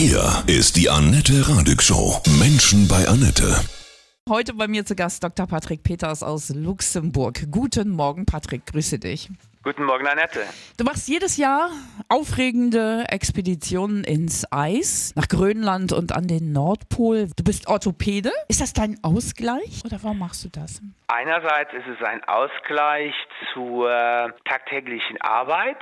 Hier ist die Annette Radig Show. Menschen bei Annette. Heute bei mir zu Gast Dr. Patrick Peters aus Luxemburg. Guten Morgen, Patrick. Grüße dich. Guten Morgen, Annette. Du machst jedes Jahr aufregende Expeditionen ins Eis, nach Grönland und an den Nordpol. Du bist Orthopäde. Ist das dein Ausgleich oder warum machst du das? Einerseits ist es ein Ausgleich zur tagtäglichen Arbeit.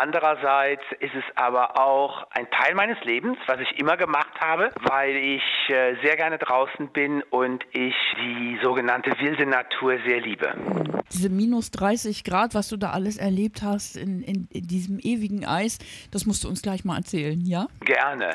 Andererseits ist es aber auch ein Teil meines Lebens, was ich immer gemacht habe, weil ich äh, sehr gerne draußen bin und ich die sogenannte wilde Natur sehr liebe. Diese minus 30 Grad, was du da alles erlebt hast in, in, in diesem ewigen Eis, das musst du uns gleich mal erzählen, ja? Gerne.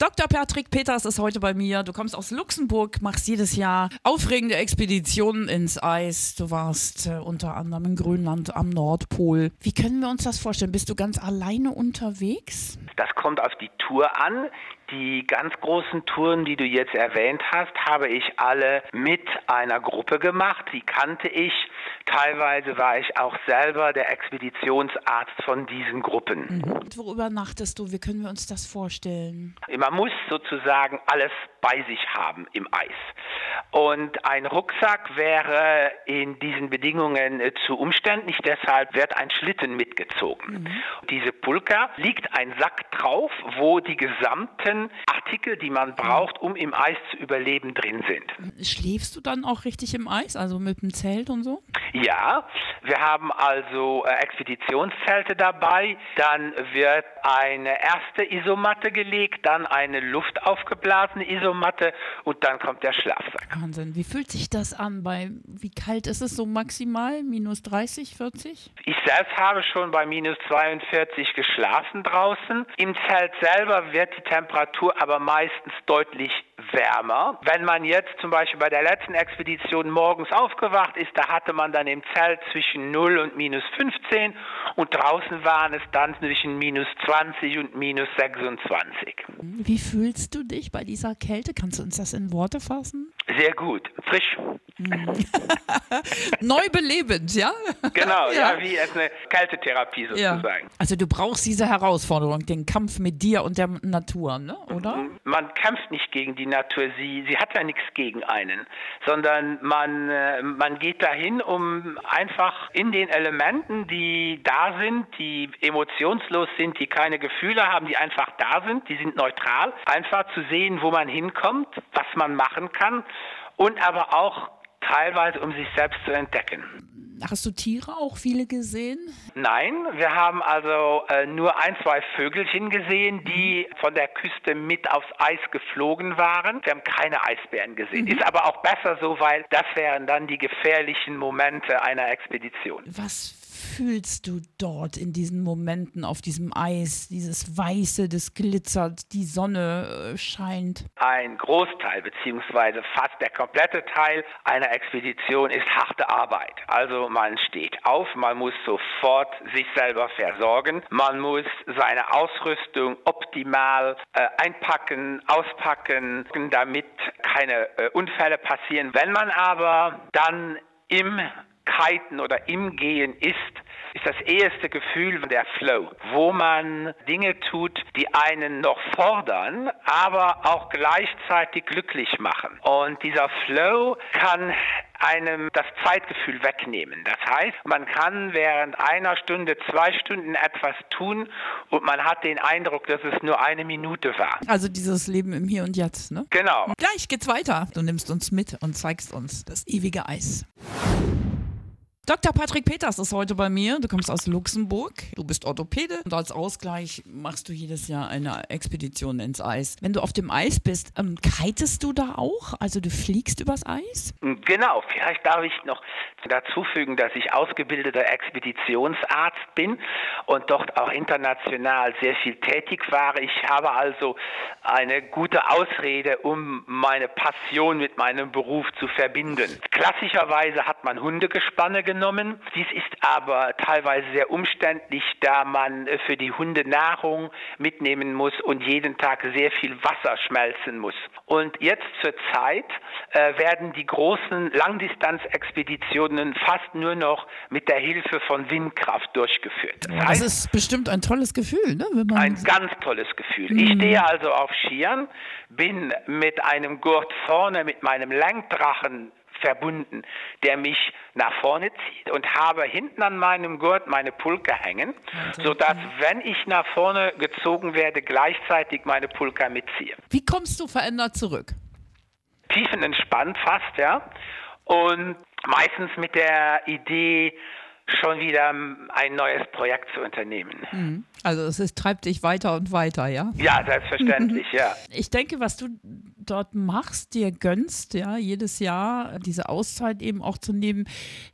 Dr. Patrick Peters ist heute bei mir. Du kommst aus Luxemburg, machst jedes Jahr aufregende Expeditionen ins Eis. Du warst äh, unter anderem in Grönland am Nordpol. Wie können wir uns das vorstellen? Bist du ganz alleine unterwegs? Das kommt auf die Tour an. Die ganz großen Touren, die du jetzt erwähnt hast, habe ich alle mit einer Gruppe gemacht. Die kannte ich. Teilweise war ich auch selber der Expeditionsarzt von diesen Gruppen. Mhm. Worüber nachtest du? Wie können wir uns das vorstellen? Man muss sozusagen alles bei sich haben im Eis. Und ein Rucksack wäre in diesen Bedingungen äh, zu umständlich, deshalb wird ein Schlitten mitgezogen. Mhm. Diese Pulka liegt ein Sack drauf, wo die gesamten Artikel, die man braucht, um im Eis zu überleben, drin sind. Schläfst du dann auch richtig im Eis, also mit dem Zelt und so? Ja, wir haben also äh, Expeditionszelte dabei. Dann wird eine erste Isomatte gelegt, dann eine luftaufgeblasene Isomatte und dann kommt der Schlafsack. Wahnsinn. Wie fühlt sich das an? Bei wie kalt ist es so maximal? Minus 30, 40? Ich selbst habe schon bei minus 42 geschlafen draußen. Im Zelt selber wird die Temperatur aber meistens deutlich wärmer. Wenn man jetzt zum Beispiel bei der letzten Expedition morgens aufgewacht ist, da hatte man dann im Zelt zwischen 0 und minus 15 und draußen waren es dann zwischen minus 20 und minus 26. Wie fühlst du dich bei dieser Kälte? Kannst du uns das in Worte fassen? Sehr gut, frisch. Neu belebend, ja? Genau, ja, ja wie eine Kältetherapie sozusagen. Ja. Also du brauchst diese Herausforderung, den Kampf mit dir und der Natur, ne? oder? Man kämpft nicht gegen die Natur, sie, sie hat ja nichts gegen einen, sondern man, äh, man geht dahin, um einfach in den Elementen, die da sind, die emotionslos sind, die keine Gefühle haben, die einfach da sind, die sind neutral, einfach zu sehen, wo man hinkommt, was man machen kann und aber auch teilweise, um sich selbst zu entdecken. Hast du Tiere auch viele gesehen? Nein, wir haben also äh, nur ein, zwei Vögelchen gesehen, die von der Küste mit aufs Eis geflogen waren. Wir haben keine Eisbären gesehen. Mhm. Ist aber auch besser so, weil das wären dann die gefährlichen Momente einer Expedition. Was fühlst du dort in diesen Momenten auf diesem Eis? Dieses Weiße, das glitzert, die Sonne äh, scheint. Ein Großteil beziehungsweise fast der komplette Teil einer Expedition ist harte Arbeit. Also man steht auf, man muss sofort sich selber versorgen, man muss seine Ausrüstung optimal äh, einpacken, auspacken, damit keine äh, Unfälle passieren. Wenn man aber dann im Kiten oder im Gehen ist, ist das erste Gefühl der Flow, wo man Dinge tut, die einen noch fordern, aber auch gleichzeitig glücklich machen. Und dieser Flow kann einem das Zeitgefühl wegnehmen. Das heißt, man kann während einer Stunde, zwei Stunden etwas tun und man hat den Eindruck, dass es nur eine Minute war. Also dieses Leben im Hier und Jetzt, ne? Genau. Gleich geht's weiter. Du nimmst uns mit und zeigst uns das ewige Eis. Dr. Patrick Peters ist heute bei mir. Du kommst aus Luxemburg. Du bist Orthopäde und als Ausgleich machst du jedes Jahr eine Expedition ins Eis. Wenn du auf dem Eis bist, ähm, kitest du da auch? Also du fliegst übers Eis? Genau. Vielleicht darf ich noch dazu fügen, dass ich ausgebildeter Expeditionsarzt bin und dort auch international sehr viel tätig war. Ich habe also eine gute Ausrede, um meine Passion mit meinem Beruf zu verbinden. Klassischerweise hat man Hundegespanne genommen genommen. Dies ist aber teilweise sehr umständlich, da man äh, für die Hunde Nahrung mitnehmen muss und jeden Tag sehr viel Wasser schmelzen muss. Und jetzt zur Zeit äh, werden die großen Langdistanzexpeditionen fast nur noch mit der Hilfe von Windkraft durchgeführt. Das, das ist bestimmt ein tolles Gefühl, ne? Ein ganz tolles Gefühl. Mhm. Ich stehe also auf Skiern, bin mit einem Gurt vorne, mit meinem Lenkdrachen verbunden, der mich nach vorne zieht und habe hinten an meinem Gurt meine Pulke hängen, sodass, wenn ich nach vorne gezogen werde, gleichzeitig meine Pulka mitziehe. Wie kommst du verändert zurück? Tiefenentspannt fast, ja. Und meistens mit der Idee, schon wieder ein neues Projekt zu unternehmen. Mhm. Also es ist, treibt dich weiter und weiter, ja? Ja, selbstverständlich, ja. Ich denke, was du dort machst, dir gönnst, ja, jedes Jahr diese Auszeit eben auch zu nehmen,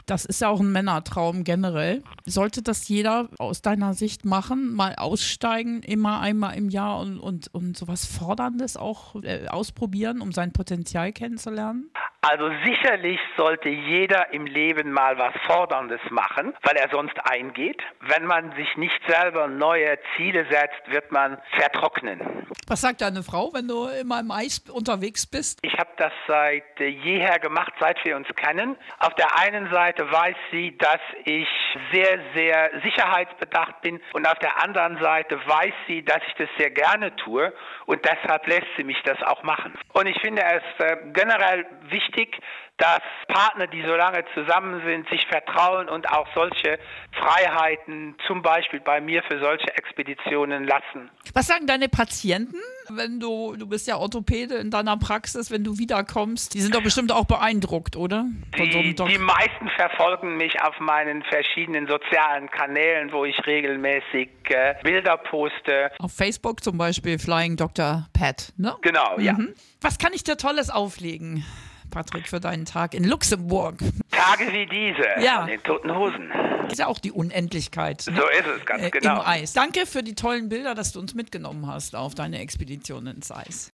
das ist ja auch ein Männertraum generell. Sollte das jeder aus deiner Sicht machen, mal aussteigen, immer einmal im Jahr und, und, und sowas Forderndes auch äh, ausprobieren, um sein Potenzial kennenzulernen? Also sicherlich sollte jeder im Leben mal was Forderndes machen, weil er sonst eingeht. Wenn man sich nicht selber neue Ziele setzt, wird man vertrocknen. Was sagt deine Frau, wenn du immer im Eis unterwegs bist? Ich habe das seit jeher gemacht, seit wir uns kennen. Auf der einen Seite weiß sie, dass ich sehr, sehr sicherheitsbedacht bin und auf der anderen Seite weiß sie, dass ich das sehr gerne tue und deshalb lässt sie mich das auch machen. Und ich finde es äh, generell wichtig, wichtig, dass Partner, die so lange zusammen sind, sich vertrauen und auch solche Freiheiten, zum Beispiel bei mir für solche Expeditionen lassen. Was sagen deine Patienten, wenn du, du bist ja Orthopäde in deiner Praxis, wenn du wiederkommst? Die sind doch bestimmt auch beeindruckt, oder? Die, so die meisten verfolgen mich auf meinen verschiedenen sozialen Kanälen, wo ich regelmäßig äh, Bilder poste. Auf Facebook zum Beispiel Flying Dr. Pat, ne? Genau, mhm. ja. Was kann ich dir Tolles auflegen? Patrick, für deinen Tag in Luxemburg. Tage wie diese ja. den toten Hosen. Ist ja auch die Unendlichkeit. Ne? So ist es, ganz äh, genau. Im Eis. Danke für die tollen Bilder, dass du uns mitgenommen hast auf deine Expedition ins Eis.